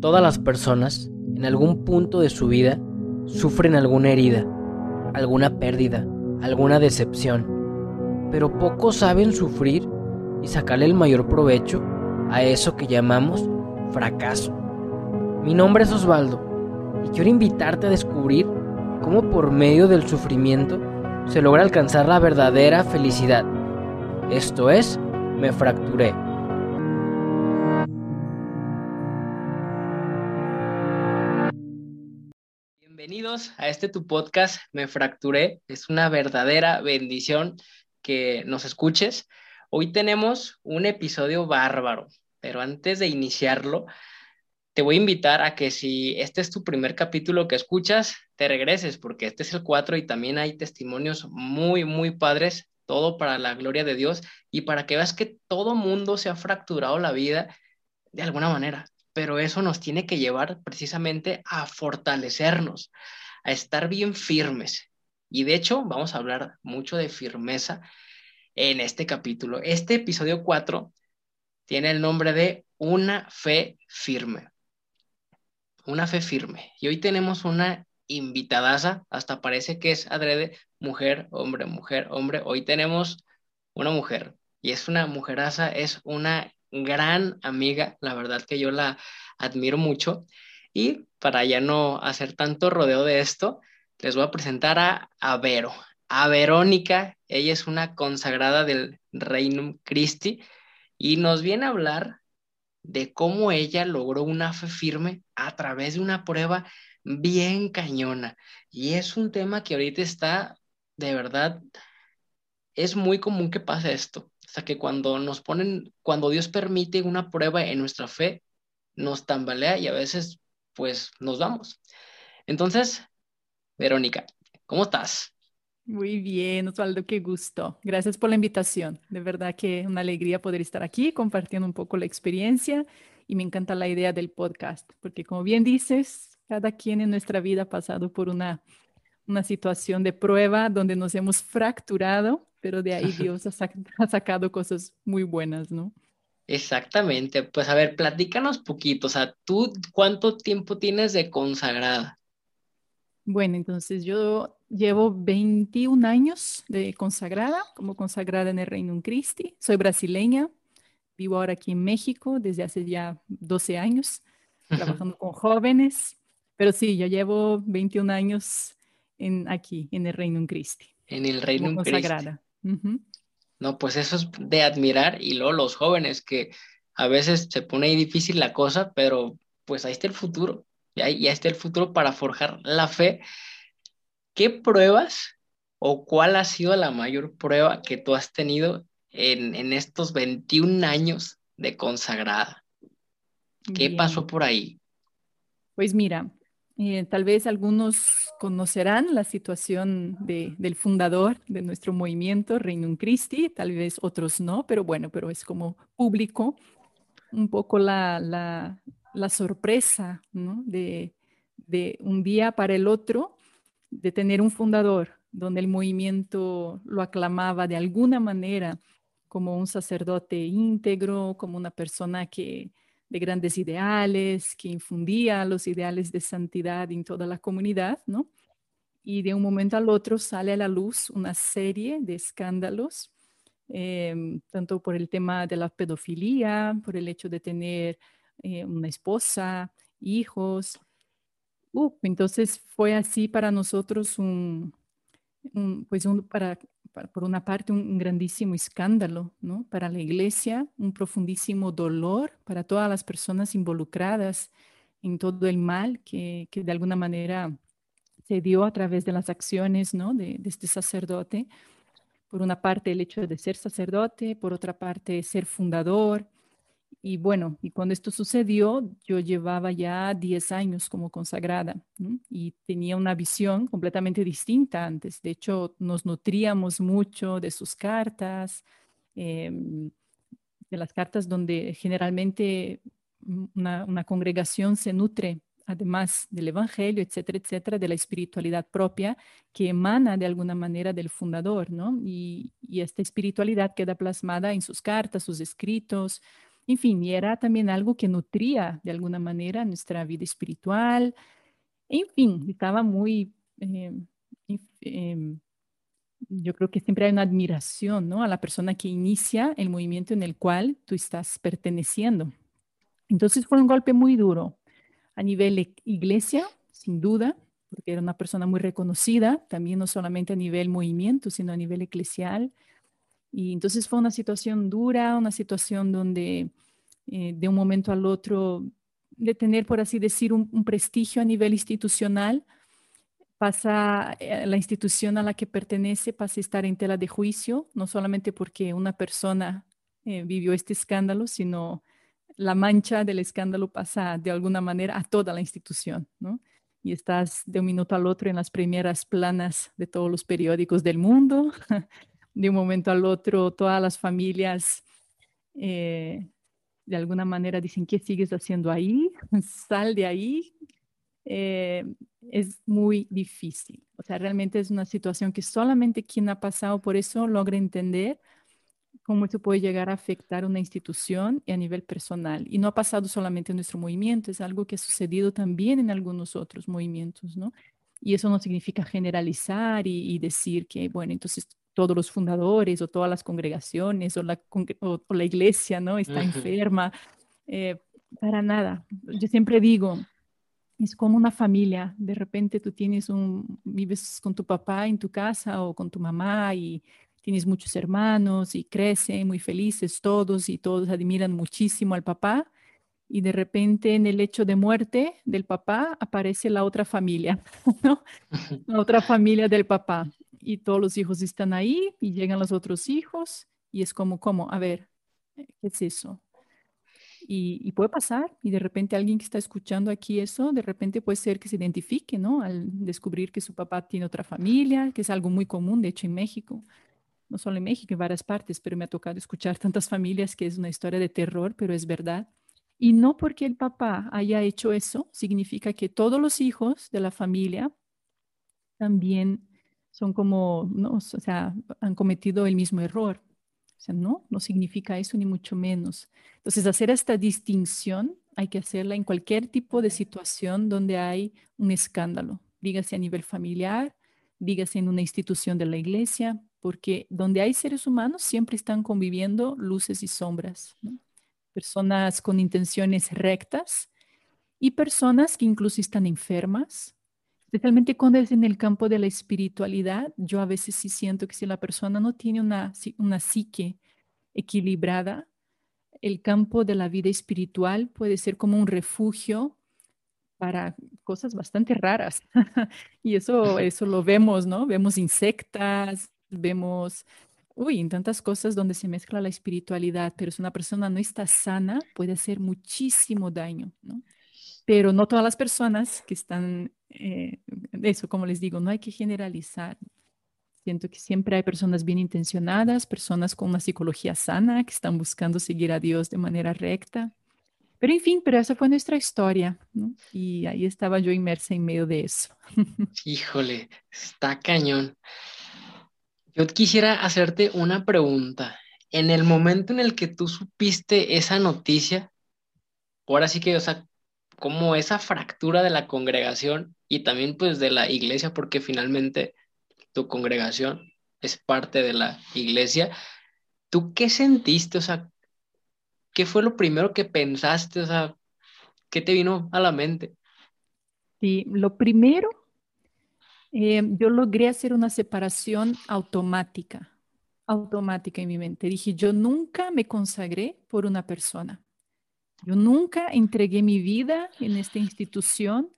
Todas las personas, en algún punto de su vida, sufren alguna herida, alguna pérdida, alguna decepción, pero pocos saben sufrir y sacarle el mayor provecho a eso que llamamos fracaso. Mi nombre es Osvaldo y quiero invitarte a descubrir cómo por medio del sufrimiento se logra alcanzar la verdadera felicidad. Esto es, me fracturé. A este tu podcast, Me Fracturé. Es una verdadera bendición que nos escuches. Hoy tenemos un episodio bárbaro, pero antes de iniciarlo, te voy a invitar a que si este es tu primer capítulo que escuchas, te regreses, porque este es el 4 y también hay testimonios muy, muy padres, todo para la gloria de Dios y para que veas que todo mundo se ha fracturado la vida de alguna manera pero eso nos tiene que llevar precisamente a fortalecernos, a estar bien firmes. Y de hecho, vamos a hablar mucho de firmeza en este capítulo. Este episodio 4 tiene el nombre de Una fe firme. Una fe firme. Y hoy tenemos una invitadaza, hasta parece que es adrede, mujer, hombre, mujer, hombre. Hoy tenemos una mujer y es una mujeraza, es una gran amiga, la verdad que yo la admiro mucho. Y para ya no hacer tanto rodeo de esto, les voy a presentar a, a Vero, a Verónica. Ella es una consagrada del Reino Christi y nos viene a hablar de cómo ella logró una fe firme a través de una prueba bien cañona. Y es un tema que ahorita está, de verdad, es muy común que pase esto. Sea, que cuando nos ponen, cuando Dios permite una prueba en nuestra fe, nos tambalea y a veces, pues, nos vamos. Entonces, Verónica, ¿cómo estás? Muy bien, Osvaldo, qué gusto. Gracias por la invitación. De verdad que una alegría poder estar aquí compartiendo un poco la experiencia y me encanta la idea del podcast, porque como bien dices, cada quien en nuestra vida ha pasado por una, una situación de prueba donde nos hemos fracturado pero de ahí Dios ha, sacado cosas muy buenas, ¿no? Exactamente, pues a ver, platícanos poquito, o sea, ¿tú cuánto tiempo tienes de consagrada? Bueno, entonces yo llevo 21 años de consagrada, como consagrada en el Reino Christi, soy brasileña, vivo ahora aquí en México desde hace ya 12 años, trabajando con jóvenes, pero sí, yo llevo 21 años en, aquí, en el Reino Christi. En el Reino No, pues eso es de admirar y luego los jóvenes que a veces se pone ahí difícil la cosa, pero pues ahí está el futuro, ya, ahí está el futuro para forjar la fe. ¿Qué pruebas o cuál ha sido la mayor prueba que tú has tenido en, en estos 21 años de consagrada? ¿Qué pasó por ahí? Pues mira, eh, tal vez algunos conocerán la situación del fundador de nuestro movimiento, Reino Christi, tal vez otros no, pero bueno, pero es como público un poco la, la, sorpresa de, de un día para el otro, de tener un fundador donde el movimiento lo aclamaba de alguna manera como un sacerdote íntegro, como una persona que de grandes ideales, que infundía los ideales de santidad en toda la comunidad, ¿no? Y de un momento al otro sale a la luz una serie de escándalos, em, tanto por el tema de la pedofilia, por el hecho de tener eh, una esposa, hijos. entonces fue así para nosotros un, pues por una parte, un, grandísimo escándalo ¿no? para la iglesia, un profundísimo dolor para todas las personas involucradas en todo el mal que, que de alguna manera se dio a través de las acciones ¿no? de este sacerdote. Por una parte, el hecho de ser sacerdote, por otra parte, ser fundador, y bueno, y cuando esto sucedió, yo llevaba ya 10 años como consagrada y tenía una visión completamente distinta antes. De hecho, nos nutríamos mucho de sus cartas, em, de las cartas donde generalmente una, congregación se nutre, además del Evangelio, etcétera, etcétera, de la espiritualidad propia que emana de alguna manera del fundador, ¿no? Y esta espiritualidad queda plasmada en sus cartas, sus escritos, En fin, y era también algo que nutría de alguna manera nuestra vida espiritual. En fin, estaba muy, eh, em, yo creo que siempre hay una admiración ¿no? a la persona que inicia el movimiento en el cual tú estás perteneciendo. Entonces fue un golpe muy duro a nivel iglesia, sin duda, porque era una persona muy reconocida, también no solamente a nivel movimiento, sino a nivel eclesial. Y entonces fue una situación dura, una situación donde eh, de un momento al otro, de tener, por así decir, un, prestigio a nivel institucional, pasa eh, la institución a la que pertenece, pasa a estar en tela de juicio, no solamente porque una persona eh, vivió este escándalo, sino la mancha del escándalo pasa de alguna manera a toda la institución, ¿no? Y estás de un minuto al otro en las primeras planas de todos los periódicos del mundo. De un momento al otro, todas las familias eh, de alguna manera dicen, ¿qué sigues haciendo ahí? Sal de ahí. Eh, es muy difícil. O sea, realmente es una situación que solamente quien ha pasado por eso logra entender cómo esto puede llegar a afectar una institución y a nivel personal. Y no ha pasado solamente en nuestro movimiento, es algo que ha sucedido también en algunos otros movimientos, ¿no? Y eso no significa generalizar y, decir que, bueno, entonces todos los fundadores o todas las congregaciones o la, o, la iglesia, ¿no? Está enferma. Eh, para nada. Yo siempre digo, es como una familia. De repente tú tienes un, vives con tu papá en tu casa o con tu mamá y tienes muchos hermanos y crecen muy felices todos y todos admiran muchísimo al papá y de repente en el hecho de muerte del papá aparece la otra familia, ¿no? La otra familia del papá y todos los hijos están ahí y llegan los otros hijos y es como, ¿cómo? A ver, ¿qué es eso? Y, y, puede pasar, y de repente alguien que está escuchando aquí eso, de repente puede ser que se identifique, ¿no? Al descubrir que su papá tiene otra familia, que es algo muy común, de hecho, en México no solo en México, en varias partes, pero me ha tocado escuchar tantas familias que es una historia de terror, pero es verdad. Y no porque el papá haya hecho eso, significa que todos los hijos de la familia también son como, no, o sea, han cometido el mismo error. O sea, no, no significa eso ni mucho menos. Entonces, hacer esta distinción hay que hacerla en cualquier tipo de situación donde hay un escándalo, dígase a nivel familiar, dígase en una institución de la iglesia, porque donde hay seres humanos siempre están conviviendo luces y sombras, personas con intenciones rectas y personas que incluso están enfermas, especialmente cuando es en el campo de la espiritualidad. Yo a veces sí siento que si la persona no tiene una, una psique equilibrada, el campo de la vida espiritual puede ser como un refugio para cosas bastante raras. y eso, eso lo vemos, ¿no? Vemos insectas, vemos, uy, en tantas cosas donde se mezcla la espiritualidad, pero si una persona no está sana, puede hacer muchísimo daño, ¿no? Pero no todas las personas que están, eh, eso, como les digo, no hay que generalizar. Siento que siempre hay personas bien intencionadas, personas con una psicología sana, que están buscando seguir a Dios de manera recta. Pero en fin, pero esa fue nuestra historia, ¿no? Y ahí estaba yo inmersa en medio de eso. Híjole, está cañón. Yo quisiera hacerte una pregunta. En el momento en el que tú supiste esa noticia, ahora sí que, o sea, como esa fractura de la congregación y también pues de la iglesia, porque finalmente tu congregación es parte de la iglesia, ¿tú qué sentiste? O sea, ¿qué fue lo primero que pensaste? O sea, ¿qué te vino a la mente? Sí, lo primero eh, yo logré hacer una separación automática, automática en mi mente. Dije, yo nunca me consagré por una persona. Yo nunca entregué mi vida en esta institución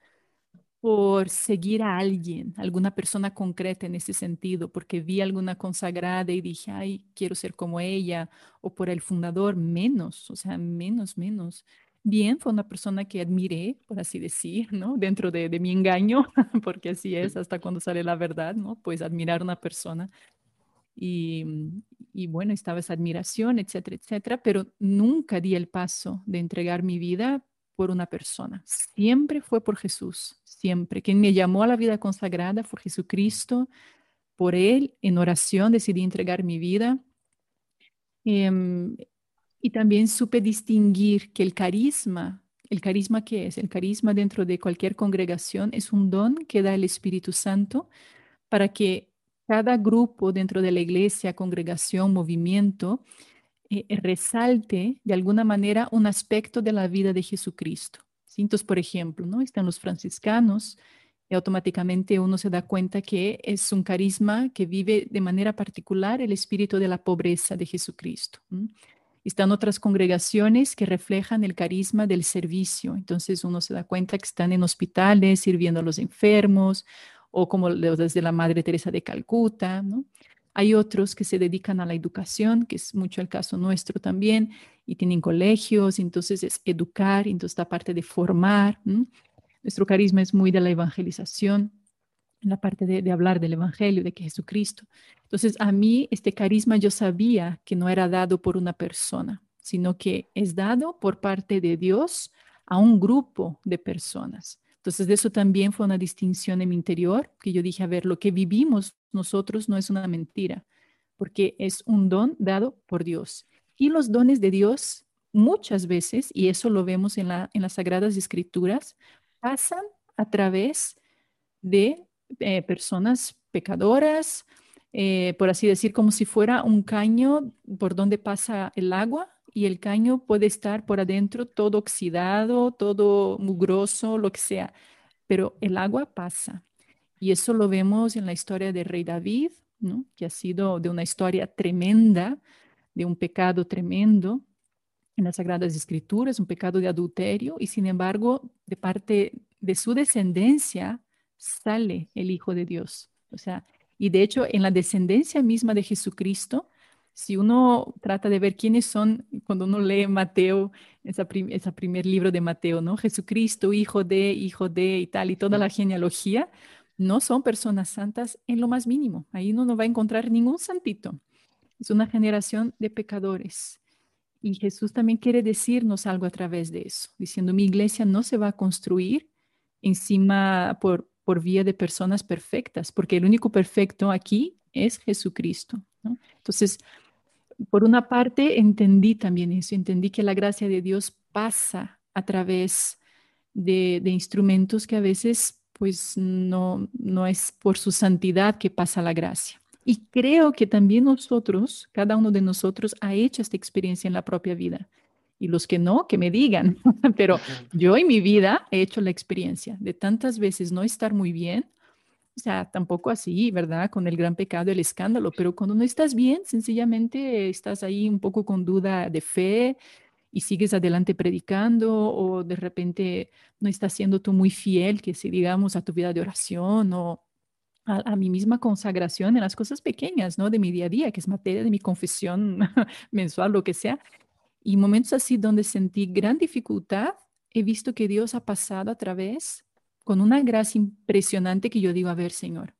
por seguir a alguien, alguna persona concreta en ese sentido, porque vi alguna consagrada y dije, ay, quiero ser como ella, o por el fundador, menos, o sea, menos, menos bien, fue una persona que admiré, por así decir, ¿no? Dentro de, mi engaño, porque así es hasta cuando sale la verdad, ¿no? Pues admirar a una persona. Y, y, bueno, estaba esa admiración, etcétera, etcétera, pero nunca di el paso de entregar mi vida por una persona. Siempre fue por Jesús, siempre. Quien me llamó a la vida consagrada fue Jesucristo. Por Él, en oración, decidí entregar mi vida. Em, Y también supe distinguir que el carisma, el carisma que es, el carisma dentro de cualquier congregación es un don que da el Espíritu Santo para que cada grupo dentro de la iglesia, congregación, movimiento, eh, resalte de alguna manera un aspecto de la vida de Jesucristo. Entonces, por ejemplo, ¿no? están los franciscanos, y automáticamente uno se da cuenta que es un carisma que vive de manera particular el espíritu de la pobreza de Jesucristo. Están otras congregaciones que reflejan el carisma del servicio. Entonces uno se da cuenta que están en hospitales sirviendo a los enfermos o como desde la Madre Teresa de Calcuta. Hay otros que se dedican a la educación, que es mucho el caso nuestro también, y tienen colegios, entonces es educar, entonces esta parte de formar. Nuestro carisma es muy de la evangelización, la parte de, hablar del Evangelio, de que Jesucristo. Entonces, a mí este carisma yo sabía que no era dado por una persona, sino que es dado por parte de Dios a un grupo de personas. Entonces, eso también fue una distinción en mi interior, que yo dije, a ver, lo que vivimos nosotros no es una mentira, porque es un don dado por Dios. Y los dones de Dios muchas veces, y eso lo vemos en, la, en las Sagradas Escrituras, pasan a través de eh, personas pecadoras, eh, por así decir, como si fuera un caño por donde pasa el agua y el caño puede estar por adentro todo oxidado, todo mugroso, lo que sea, pero el agua pasa. Y eso lo vemos en la historia del rey David, ¿no? que ha sido de una historia tremenda, de un pecado tremendo, en las Sagradas Escrituras, un pecado de adulterio, y sin embargo, de parte de su descendencia sale el Hijo de Dios. O sea, y de hecho, en la descendencia misma de Jesucristo, si uno trata de ver quiénes son, cuando uno lee Mateo, ese esa primer libro de Mateo, ¿no? Jesucristo, hijo de, hijo de y tal, y toda la genealogía, no son personas santas en lo más mínimo. Ahí uno no va a encontrar ningún santito. Es una generación de pecadores. Y Jesús también quiere decirnos algo a través de eso, diciendo, mi iglesia no se va a construir encima por, por vía de personas perfectas, porque el único perfecto aquí es Jesucristo. Entonces, por una parte, entendí también eso, entendí que la gracia de Dios pasa a través de, de instrumentos que a veces pues no, no es por su santidad que pasa la gracia. Y creo que también nosotros, cada uno de nosotros, ha hecho esta experiencia en la propia vida. Y los que no, que me digan. Pero yo en mi vida he hecho la experiencia de tantas veces no estar muy bien. O sea, tampoco así, ¿verdad? Con el gran pecado, el escándalo. Pero cuando no estás bien, sencillamente estás ahí un poco con duda de fe y sigues adelante predicando o de repente no estás siendo tú muy fiel, que si digamos a tu vida de oración o a, mi misma consagración en las cosas pequeñas, ¿no? De mi día a día, que es materia de mi confesión mensual, lo que sea. Y momentos así donde sentí gran dificultad, he visto que Dios ha pasado a través con una gracia impresionante que yo digo, a ver, Señor,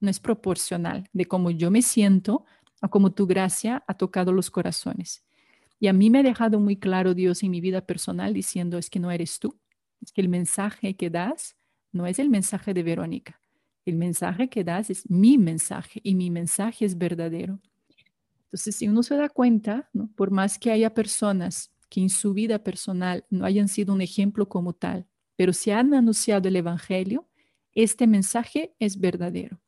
no es proporcional de cómo yo me siento a cómo tu gracia ha tocado los corazones. Y a mí me ha dejado muy claro Dios en mi vida personal diciendo, es que no eres tú, es que el mensaje que das no es el mensaje de Verónica, el mensaje que das es mi mensaje y mi mensaje es verdadero. Entonces, si uno se da cuenta, por más que haya personas que en su vida personal no hayan sido un ejemplo como tal, pero si han anunciado el Evangelio, este mensaje es verdadero.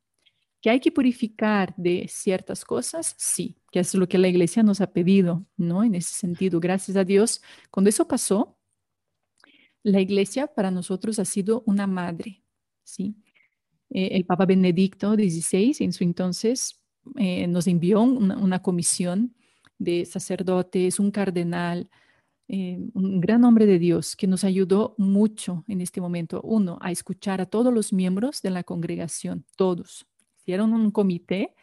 ¿Que hay que purificar de ciertas cosas? Sí, que es lo que la iglesia nos ha pedido, ¿no? En ese sentido, gracias a Dios, cuando eso pasó, la iglesia para nosotros ha sido una madre, ¿sí? Eh, el Papa Benedicto XVI en su entonces eh, nos envió una, comisión de sacerdotes, un cardenal, eh, un gran hombre de Dios que nos ayudó mucho en este momento. Uno, a escuchar a todos los miembros de la congregación, todos. Hicieron un comité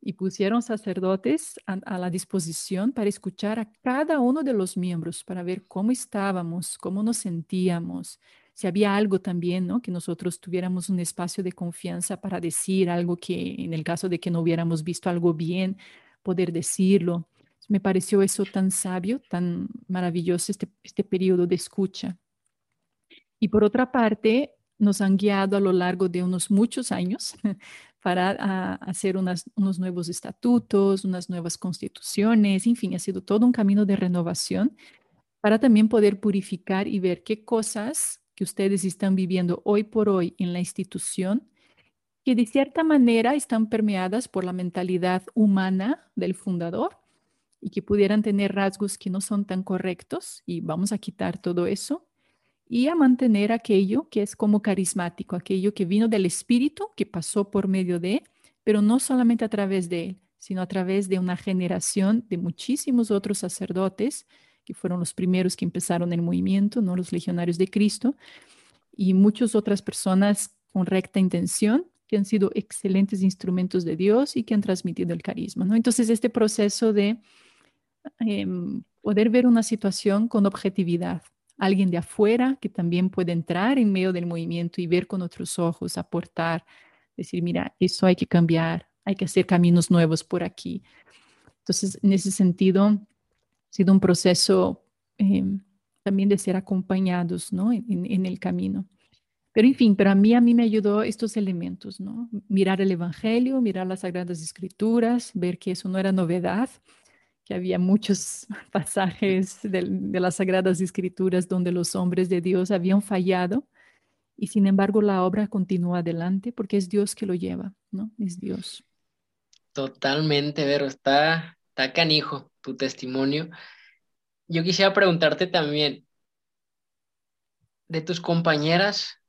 y pusieron sacerdotes a, la disposición para escuchar a cada uno de los miembros, para ver cómo estábamos, cómo nos sentíamos, si había algo también, ¿no? Que nosotros tuviéramos un espacio de confianza para decir algo que en el caso de que no hubiéramos visto algo bien, poder decirlo. Me pareció eso tan sabio, tan maravilloso este, este periodo de escucha. Y por otra parte, nos han guiado a lo largo de unos muchos años para hacer unos nuevos estatutos, unas nuevas constituciones, en fin, ha sido todo un camino de renovación para también poder purificar y ver qué cosas que ustedes están viviendo hoy por hoy en la institución, que de cierta manera están permeadas por la mentalidad humana del fundador y que pudieran tener rasgos que no son tan correctos y vamos a quitar todo eso y a mantener aquello que es como carismático, aquello que vino del Espíritu, que pasó por medio de, pero no solamente a través de él, sino a través de una generación de muchísimos otros sacerdotes, que fueron los primeros que empezaron el movimiento, ¿no? los legionarios de Cristo, y muchas otras personas con recta intención que han sido excelentes instrumentos de Dios y que han transmitido el carisma. ¿no? Entonces, este proceso de em, poder ver una situación con objetividad, alguien de afuera que también puede entrar en medio del movimiento y ver con otros ojos, aportar, decir, mira, eso hay que cambiar, hay que hacer caminos nuevos por aquí. Entonces, en ese sentido, ha sido un proceso em, también de ser acompañados ¿no? en, el camino. Pero en fin, para mí, a mí me ayudó estos elementos, ¿no? Mirar el Evangelio, mirar las Sagradas Escrituras, ver que eso no era novedad, que había muchos pasajes de, las Sagradas Escrituras donde los hombres de Dios habían fallado y sin embargo la obra continúa adelante porque es Dios que lo lleva, ¿no? Es Dios. Totalmente, Vero, está, está canijo tu testimonio. Yo quisiera preguntarte también, de tus compañeras,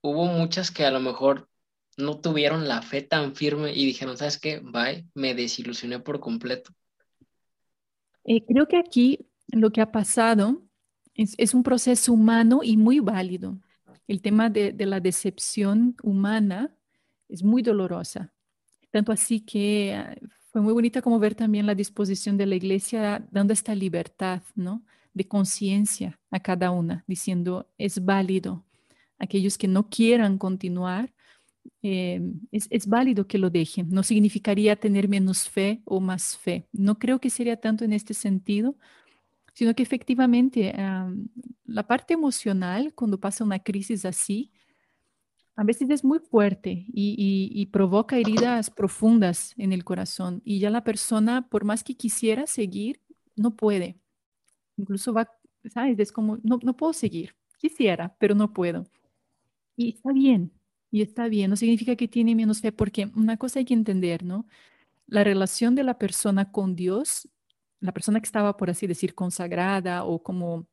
hubo muchas que a lo mejor no tuvieron la fe tan firme y dijeron, ¿sabes qué? Bye, me desilusioné por completo. Eh, creo que aquí lo que ha pasado es, un proceso humano y muy válido. El tema de, la decepción humana es muy dolorosa. Tanto así que ah, fue muy bonita como ver también la disposición de la iglesia dando esta libertad, ¿no? De conciencia a cada una, diciendo, es válido. Aquellos que no quieran continuar, eh, es, válido que lo dejen. No significaría tener menos fe o más fe. No creo que sería tanto en este sentido, sino que efectivamente la parte emocional, cuando pasa una crisis así, a veces es muy fuerte y, provoca heridas profundas en el corazón. Y ya la persona, por más que quisiera seguir, no puede. Incluso va, ¿sabes? Es como, no, no puedo seguir. Quisiera, pero no puedo. Y está bien, y está bien, no significa que tiene menos fe, porque una cosa hay que entender, ¿no? La relación de la persona con Dios, la persona que estaba, por así decir, consagrada o como,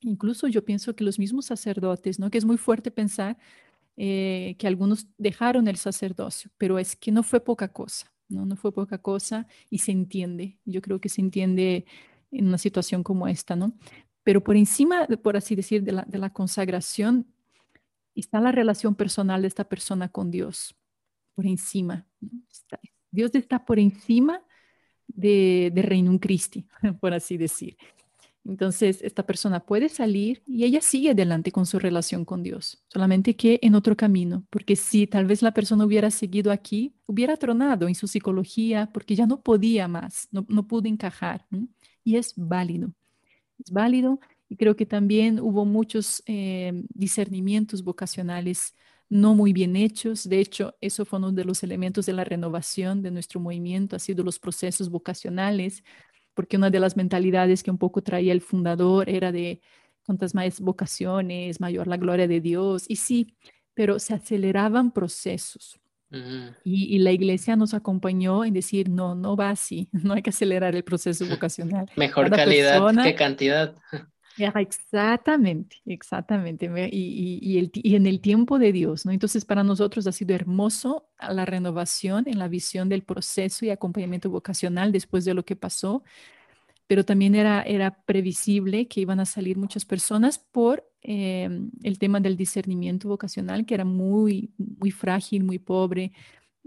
incluso yo pienso que los mismos sacerdotes, ¿no? Que es muy fuerte pensar eh, que algunos dejaron el sacerdocio, pero es que no fue poca cosa, ¿no? No fue poca cosa y se entiende, yo creo que se entiende en una situación como esta, ¿no? Pero por encima, por así decir, de la, de la consagración, está la relación personal de esta persona con Dios, por encima. Dios está por encima de, de Reino Christi, por así decir. Entonces, esta persona puede salir y ella sigue adelante con su relación con Dios, solamente que en otro camino, porque si tal vez la persona hubiera seguido aquí, hubiera tronado en su psicología porque ya no podía más, no, no pudo encajar. Y es válido, es válido y creo que también hubo muchos eh, discernimientos vocacionales no muy bien hechos. De hecho, eso fue uno de los elementos de la renovación de nuestro movimiento, ha sido los procesos vocacionales, porque una de las mentalidades que un poco traía el fundador era de cuantas más vocaciones, mayor la gloria de Dios. Y sí, pero se aceleraban procesos. y, la iglesia nos acompañó en decir, no, no va así, no hay que acelerar el proceso vocacional. Mejor calidad que cantidad. Exactamente, exactamente. Y, en el tiempo de Dios, ¿no? Entonces, para nosotros ha sido hermoso la renovación en la visión del proceso y acompañamiento vocacional después de lo que pasó, pero también era, era previsible que iban a salir muchas personas por em, el tema del discernimiento vocacional, que era muy, muy frágil, muy pobre,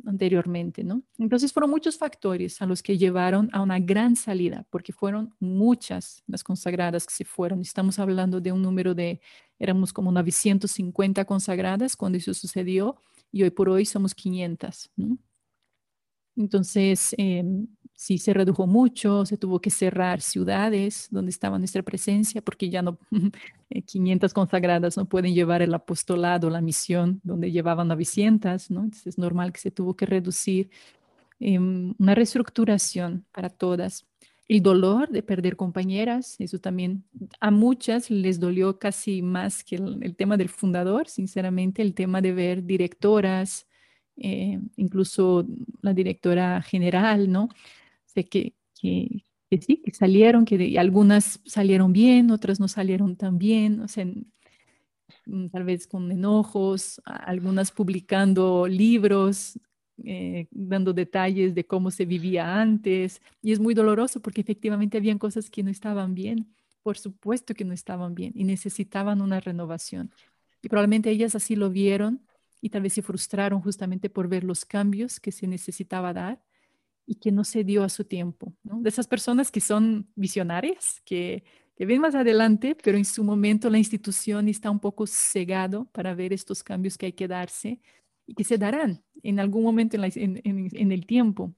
anteriormente, ¿no? Entonces fueron muchos factores a los que llevaron a una gran salida, porque fueron muchas las consagradas que se fueron. Estamos hablando de un número de, éramos como 950 consagradas cuando eso sucedió y hoy por hoy somos 500, ¿no? Entonces, em, sí se redujo mucho, se tuvo que cerrar ciudades donde estaba nuestra presencia, porque ya no, 500 consagradas no pueden llevar el apostolado, la misión, donde llevaban 900, ¿no? Entonces es normal que se tuvo que reducir. Em, una reestructuración para todas. El dolor de perder compañeras, eso también a muchas les dolió casi más que el, tema del fundador, sinceramente, el tema de ver directoras, eh, incluso la directora general, ¿no? Sé que, que, sí, que salieron, que algunas salieron bien, otras no salieron tan bien, o sea, mm, tal vez con enojos, algunas publicando libros eh, dando detalles de cómo se vivía antes. Y es muy doloroso porque efectivamente habían cosas que no estaban bien, por supuesto que no estaban bien y necesitaban una renovación. Y probablemente ellas así lo vieron y tal vez se frustraron justamente por ver los cambios que se necesitaba dar y que no se dio a su tiempo. De esas personas que son visionarias, que, que ven más adelante, pero en su momento la institución está un poco cegado para ver estos cambios que hay que darse y que se darán en algún momento en, el tiempo.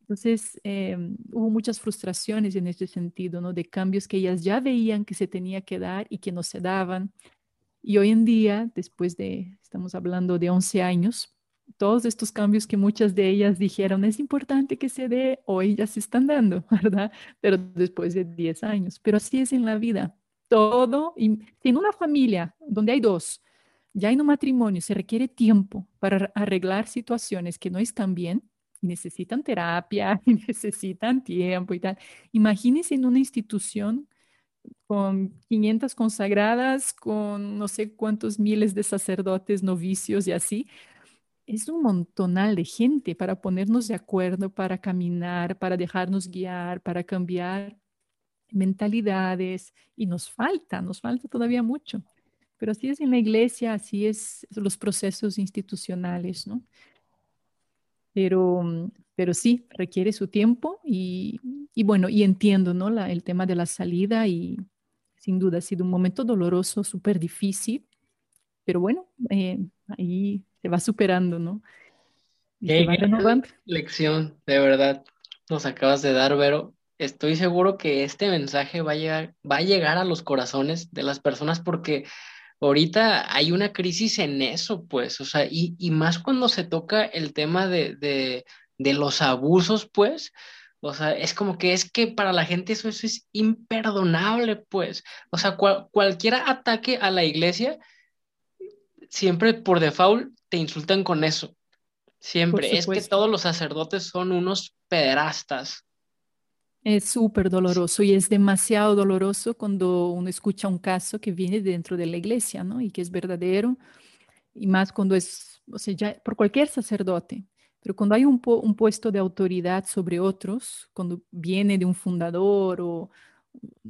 Entonces, em, hubo muchas frustraciones en este sentido, ¿no? De cambios que ellas ya veían que se tenía que dar y que no se daban. Y hoy en día, después de, estamos hablando de 11 años, todos estos cambios que muchas de ellas dijeron es importante que se dé, hoy ya se están dando, ¿verdad? Pero después de 10 años. Pero así es en la vida. Todo, en una familia donde hay dos, ya en un matrimonio se requiere tiempo para arreglar situaciones que no están bien y necesitan terapia y necesitan tiempo y tal. Imagínense en una institución con 500 consagradas, con no sé cuántos miles de sacerdotes, novicios y así. Es un montonal de gente para ponernos de acuerdo, para caminar, para dejarnos guiar, para cambiar mentalidades. Y nos falta, nos falta todavía mucho. Pero así es en la iglesia, así es los procesos institucionales, ¿no? Pero, pero sí, requiere su tiempo y, bueno, y entiendo, ¿no? El tema de la salida y sin duda ha sido un momento doloroso, súper difícil, pero bueno, eh, ahí se va superando, ¿no? Y se va renovando. Lección, de verdad, nos acabas de dar, Vero. Estoy seguro que este mensaje va a llegar, va a llegar a los corazones de las personas porque ahorita hay una crisis en eso, pues, o sea, y, más cuando se toca el tema de, los abusos, pues, o sea, es como que es que para la gente eso, es imperdonable, pues, o sea, cualquier ataque a la iglesia, siempre por default te insultan con eso, siempre, es que todos los sacerdotes son unos pederastas. Es súper doloroso y es demasiado doloroso cuando uno escucha un caso que viene dentro de la iglesia, ¿no? Y que es verdadero, y más cuando es, o sea, ya por cualquier sacerdote, pero cuando hay un, un puesto de autoridad sobre otros, cuando viene de un fundador o,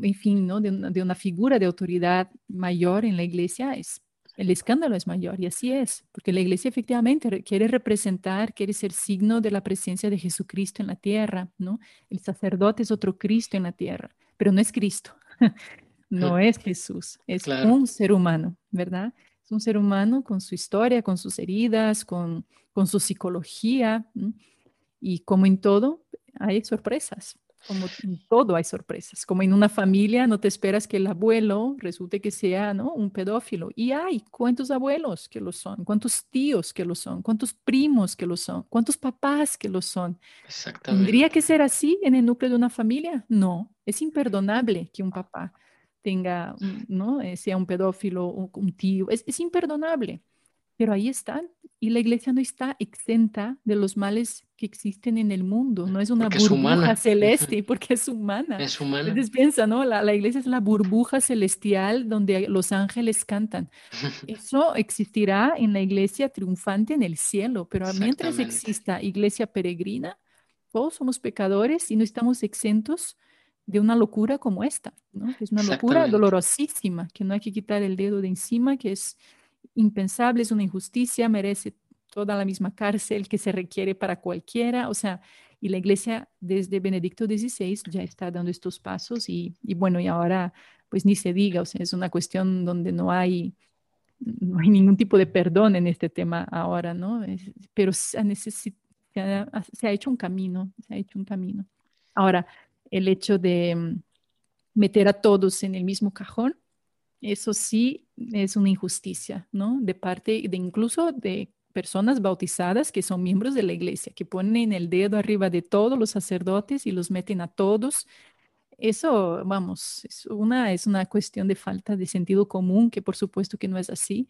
en fin, ¿no? De una, de una figura de autoridad mayor en la iglesia, es el escándalo es mayor y así es, porque la iglesia efectivamente quiere representar, quiere ser signo de la presencia de Jesucristo en la tierra, ¿no? El sacerdote es otro Cristo en la tierra, pero no es Cristo, no es Jesús, es un ser humano, ¿verdad? Es un ser humano con su historia, con sus heridas, con, con su psicología, y como en todo, hay sorpresas. Como en todo hay sorpresas. Como en una familia no te esperas que el abuelo resulte que sea ¿no? un pedófilo. Y hay cuántos abuelos que lo son, cuántos tíos que lo son, cuántos primos que lo son, cuántos papás que lo son. Exactamente. ¿Tendría que ser así en el núcleo de una familia? No, es imperdonable que un papá tenga, ¿no? Eh, sea un pedófilo, o un tío. Es, es imperdonable. Pero ahí están. Y la iglesia no está exenta de los males que existen en el mundo. No es una burbuja celeste porque es humana. Es humana. Entonces piensa, ¿no? La, la, iglesia es la burbuja celestial donde los ángeles cantan. Eso existirá en la iglesia triunfante en el cielo. Pero mientras exista iglesia peregrina, todos somos pecadores y no estamos exentos de una locura como esta, ¿no? Es una locura dolorosísima, que no hay que quitar el dedo de encima, que es impensable, es una injusticia, merece toda la misma cárcel que se requiere para cualquiera, o sea, y la iglesia desde Benedicto XVI ya está dando estos pasos y, bueno, y ahora pues ni se diga, o sea, es una cuestión donde no hay, no hay ningún tipo de perdón en este tema ahora, ¿no? pero se ha, se ha hecho un camino, se ha hecho un camino. Ahora, el hecho de mm, meter a todos en el mismo cajón, eso sí es una injusticia, ¿no? De parte de incluso de personas bautizadas que son miembros de la iglesia, que ponen el dedo arriba de todos los sacerdotes y los meten a todos. Eso, vamos, es una, es una cuestión de falta de sentido común, que por supuesto que no es así.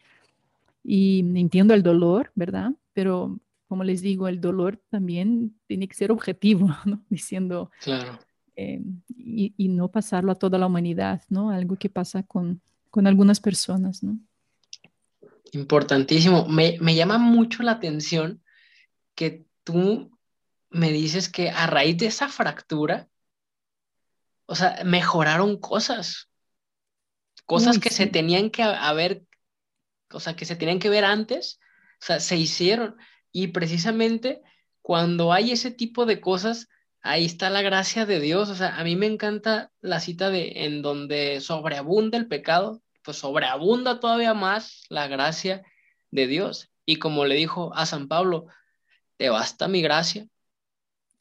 Y entiendo el dolor, ¿verdad? Pero como les digo, el dolor también tiene que ser objetivo, ¿no? Diciendo, claro. Eh, y, no pasarlo a toda la humanidad, ¿no? Algo que pasa con, con algunas personas, ¿no? Importantísimo. Me, me llama mucho la atención que tú me dices que a raíz de esa fractura, o sea, mejoraron cosas, cosas que se tenían que haber, o sea, que se tenían que ver antes, o sea, se hicieron. Y precisamente cuando hay ese tipo de cosas, ahí está la gracia de Dios. O sea, a mí me encanta la cita de en donde sobreabunda el pecado, pues sobreabunda todavía más la gracia de Dios. Y como le dijo a San Pablo, te basta mi gracia.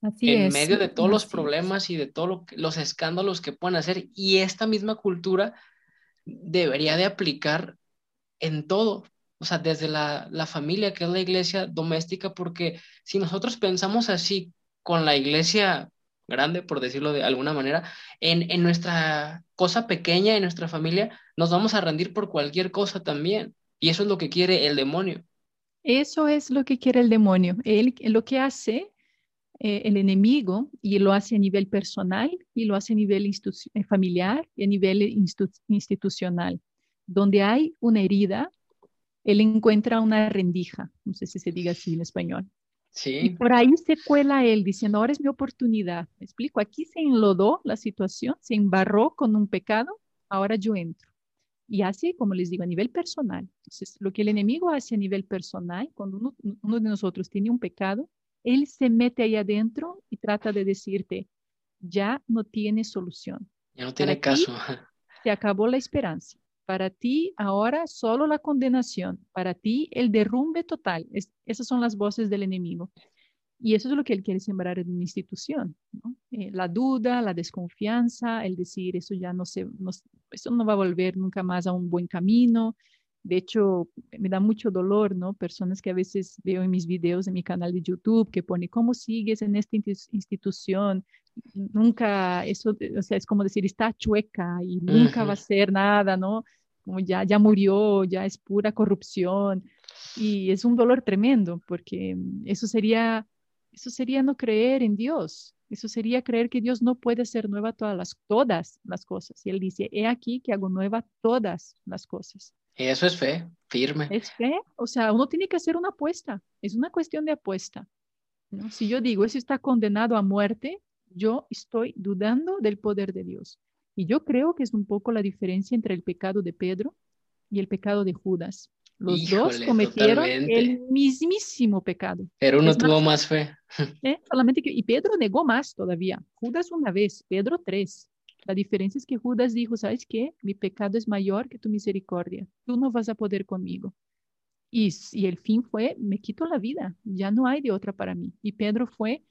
Así en medio de todos los problemas y de todos los escándalos que pueden hacer. Y esta misma cultura debería de aplicar en todo, o sea, desde la, la familia, que es la iglesia doméstica, porque si nosotros pensamos así con la iglesia grande, por decirlo de alguna manera, en, en, nuestra cosa pequeña, en nuestra familia, nos vamos a rendir por cualquier cosa también. Y eso es lo que quiere el demonio. Eso es lo que quiere el demonio. Él lo que hace eh, el enemigo, y lo hace a nivel personal, y lo hace a nivel eh, familiar y a nivel institucional. Donde hay una herida, él encuentra una rendija, no sé si se diga así en español. Sí. Y por ahí se cuela él diciendo, ahora es mi oportunidad. ¿Me explico? Aquí se enlodó la situación, se embarró con un pecado, ahora yo entro. Y así, como les digo, a nivel personal. Entonces, lo que el enemigo hace a nivel personal, cuando uno, uno de nosotros tiene un pecado, él se mete ahí adentro y trata de decirte, ya no tiene solución. Ya no tiene caso. se acabó la esperanza. Para ti ahora solo la condenación, para ti el derrumbe total. esas son las voces del enemigo. Y eso es lo que él quiere sembrar en una institución. Eh, la duda, la desconfianza, el decir eso ya no se, no, eso no va a volver nunca más a un buen camino. De hecho, me da mucho dolor, ¿no? Personas que a veces veo en mis videos en mi canal de YouTube que pone, ¿cómo sigues en esta institución? Nunca, eso, o sea, es como decir, está chueca y nunca va a ser nada, ¿no? Como ya, ya murió, ya es pura corrupción. Y es un dolor tremendo porque mm, eso sería, eso sería no creer en Dios. Eso sería creer que Dios no puede hacer nueva todas las, todas las cosas. Y Él dice, he aquí que hago nueva todas las cosas. Eso es fe, firme. Es fe. O sea, uno tiene que hacer una apuesta. Es una cuestión de apuesta. ¿no? Si yo digo, eso está condenado a muerte, yo estoy dudando del poder de Dios. Y yo creo que es un poco la diferencia entre el pecado de Pedro y el pecado de Judas. Los dos cometieron el mismísimo pecado. Pero uno tuvo más, fe. ¿eh? Solamente que, y Pedro negó más todavía. Judas una vez, Pedro tres. La diferencia es que Judas dijo, ¿sabes qué? Mi pecado es mayor que tu misericordia. Tú no vas a poder conmigo. Y, y el fin fue, me quito la vida. Ya no hay de otra para mí. Y Pedro fue,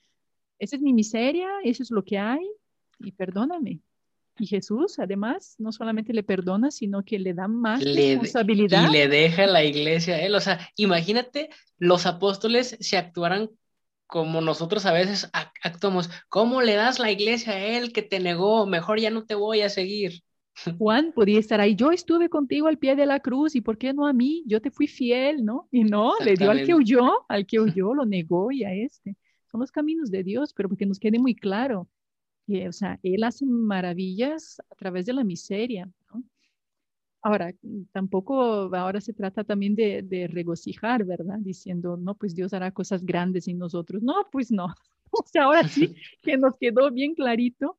esa es mi miseria, eso es lo que hay. Y perdóname, y Jesús, además, no solamente le perdona, sino que le da más responsabilidad. Y le deja la iglesia a él. O sea, imagínate, los apóstoles si actuaran como nosotros a veces actuamos. ¿Cómo le das la iglesia a él que te negó? Mejor ya no te voy a seguir. Juan podía estar ahí, yo estuve contigo al pie de la cruz y ¿por qué no a mí? Yo te fui fiel, ¿no? Y no, le dio al que huyó, al que huyó, lo negó y a este. Son los caminos de Dios, pero porque nos quede muy claro, o sea, Él hace maravillas a través de la miseria. ¿no? Ahora, tampoco ahora se trata también de, de, regocijar, ¿verdad? Diciendo, no, pues Dios hará cosas grandes en nosotros. No, pues no. O sea, ahora sí que nos quedó bien clarito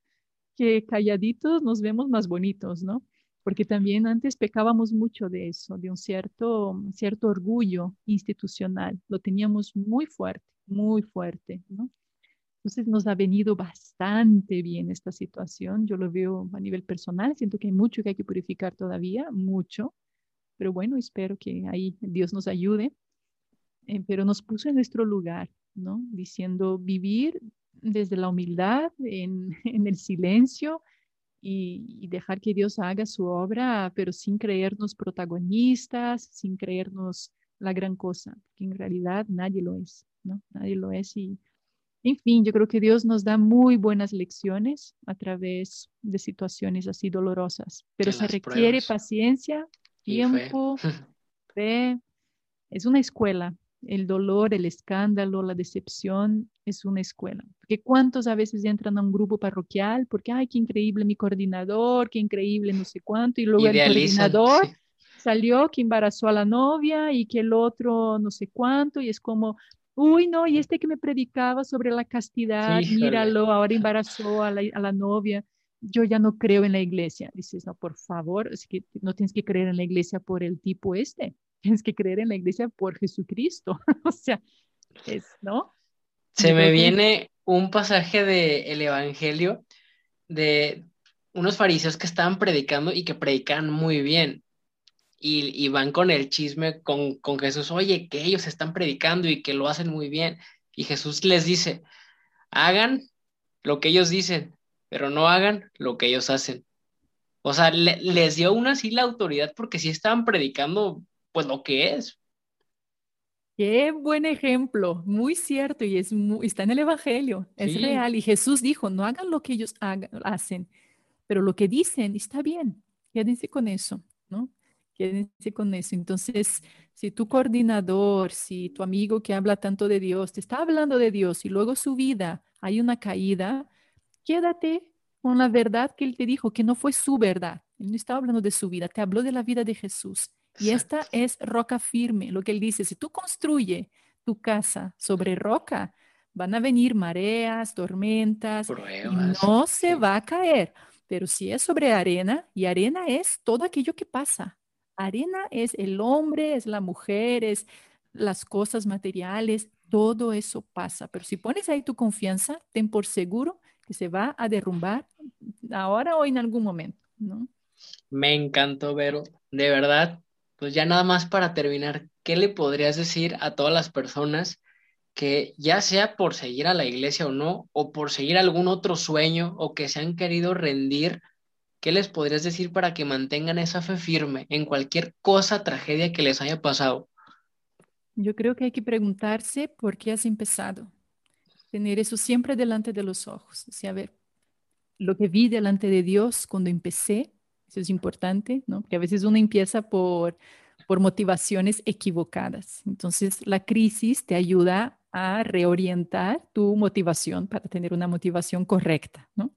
que calladitos nos vemos más bonitos, ¿no? Porque también antes pecábamos mucho de eso, de un cierto, cierto orgullo institucional. Lo teníamos muy fuerte, muy fuerte, ¿no? Entonces nos ha venido bastante bien esta situación. Yo lo veo a nivel personal, siento que hay mucho que hay que purificar todavía, mucho, pero bueno, espero que ahí Dios nos ayude. Eh, pero nos puso en nuestro lugar, ¿no? Diciendo vivir desde la humildad, en, el silencio y, dejar que Dios haga su obra, pero sin creernos protagonistas, sin creernos la gran cosa, porque en realidad nadie lo es, ¿no? Nadie lo es y, en fin, yo creo que Dios nos da muy buenas lecciones a través de situaciones así dolorosas, pero se requiere paciencia, tiempo, fe. Es una escuela. El dolor, el escándalo, la decepción es una escuela. Porque cuántos a veces entran a un grupo parroquial porque, ay, qué increíble mi coordinador, qué increíble no sé cuánto, y luego el coordinador salió que embarazó a la novia y que el otro no sé cuánto, y es como, uy, no, y este que me predicaba sobre la castidad, míralo, ahora embarazó a la, novia, yo ya no creo en la iglesia. Dices, no, por favor, es que no tienes que creer en la iglesia por el tipo este, tienes que creer en la iglesia por Jesucristo. o sea, es, ¿no? Se me viene un pasaje del Evangelio de unos fariseos que estaban predicando y que predican muy bien y, van con el chisme con, con Jesús, oye, que ellos están predicando y que lo hacen muy bien. Y Jesús les dice, hagan lo que ellos dicen, pero no hagan lo que ellos hacen. O sea, les dio una así la autoridad porque sí estaban predicando pues lo que es. Qué buen ejemplo, muy cierto y es está en el Evangelio, es real. Y Jesús dijo, no hagan lo que ellos hagan, hacen, pero lo que dicen está bien, quédense con eso, ¿no? Quédense con eso. Entonces, si tu coordinador, si tu amigo que habla tanto de Dios, te está hablando de Dios y luego su vida hay una caída, quédate con la verdad que él te dijo, que no fue su verdad. Él no estaba hablando de su vida, te habló de la vida de Jesús. Y esta es roca firme, lo que él dice, si tú construye tu casa sobre roca, van a venir mareas, tormentas, y no se va a caer. Pero si es sobre arena, y arena es todo aquello que pasa, Arena es el hombre, es la mujer, es las cosas materiales, todo eso pasa. Pero si pones ahí tu confianza, ten por seguro que se va a derrumbar ahora o en algún momento, ¿no? Me encantó, Vero. De verdad, pues ya nada más para terminar, ¿qué le podrías decir a todas las personas que ya sea por seguir a la iglesia o no, o por seguir algún otro sueño, o que se han querido rendir ¿Qué les podrías decir para que mantengan esa fe firme en cualquier cosa, tragedia que les haya pasado? Yo creo que hay que preguntarse por qué has empezado. Tener eso siempre delante de los ojos. O sea, a ver, lo que vi delante de Dios cuando empecé, eso es importante, ¿no? Porque a veces uno empieza por, por motivaciones equivocadas. Entonces, la crisis te ayuda a reorientar tu motivación para tener una motivación correcta, ¿no?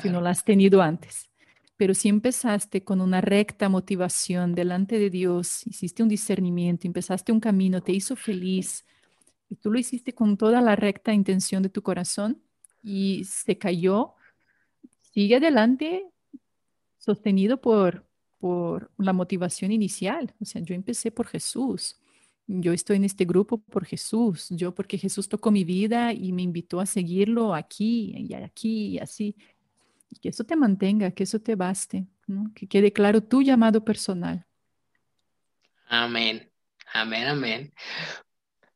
Si no la has tenido antes. Pero si empezaste con una recta motivación delante de Dios, hiciste un discernimiento, empezaste un camino, te hizo feliz, y tú lo hiciste con toda la recta intención de tu corazón y se cayó, sigue adelante sostenido por, por la motivación inicial. O sea, yo empecé por Jesús. Yo estoy en este grupo por Jesús, yo porque Jesús tocó mi vida y me invitó a seguirlo aquí y aquí y así que eso te mantenga, que eso te baste, que quede claro tu llamado personal. Amén, amén, amén.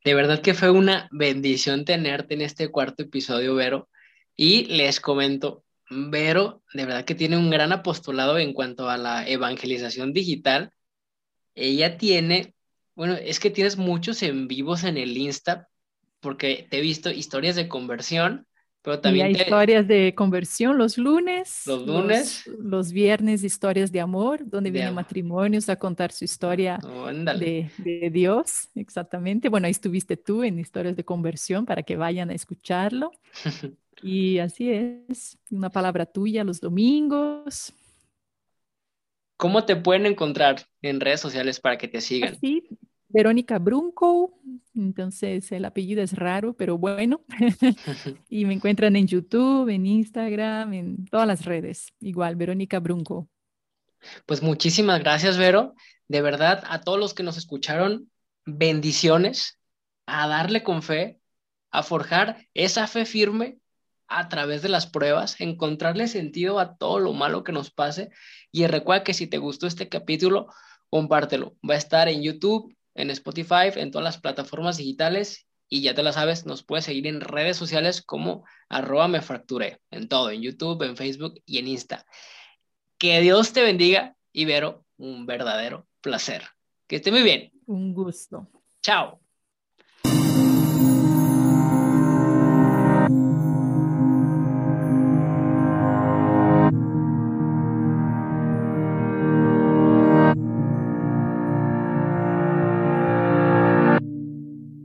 De verdad que fue una bendición tenerte en este cuarto episodio, Vero. Y les comento, Vero, de verdad que tiene un gran apostolado en cuanto a la evangelización digital. Ella tiene, bueno, es que tienes muchos en vivos en el Insta, porque te he visto historias de conversión pero también hay historias de conversión los lunes. Los lunes. Los, viernes, historias de amor, donde vienen matrimonios a contar su historia de, de, Dios. Exactamente. Bueno, ahí estuviste tú en historias de conversión para que vayan a escucharlo. y así es, una palabra tuya los domingos. ¿Cómo te pueden encontrar en redes sociales para que te sigan? Sí, Verónica Brunco, entonces el apellido es raro, pero bueno. y me encuentran en YouTube, en Instagram, en todas las redes. Igual, Verónica Brunco. Pues muchísimas gracias, Vero. De verdad, a todos los que nos escucharon, bendiciones, a darle con fe, a forjar esa fe firme a través de las pruebas, encontrarle sentido a todo lo malo que nos pase. Y recuerda que si te gustó este capítulo, compártelo. Va a estar en YouTube, en Spotify, en todas las plataformas digitales Y ya te la sabes, nos puedes seguir en redes sociales como arroba me fracturé, en todo, en YouTube, en Facebook y en Insta. Que Dios te bendiga, Ibero, un verdadero placer. Que esté muy bien. Un gusto. Chao.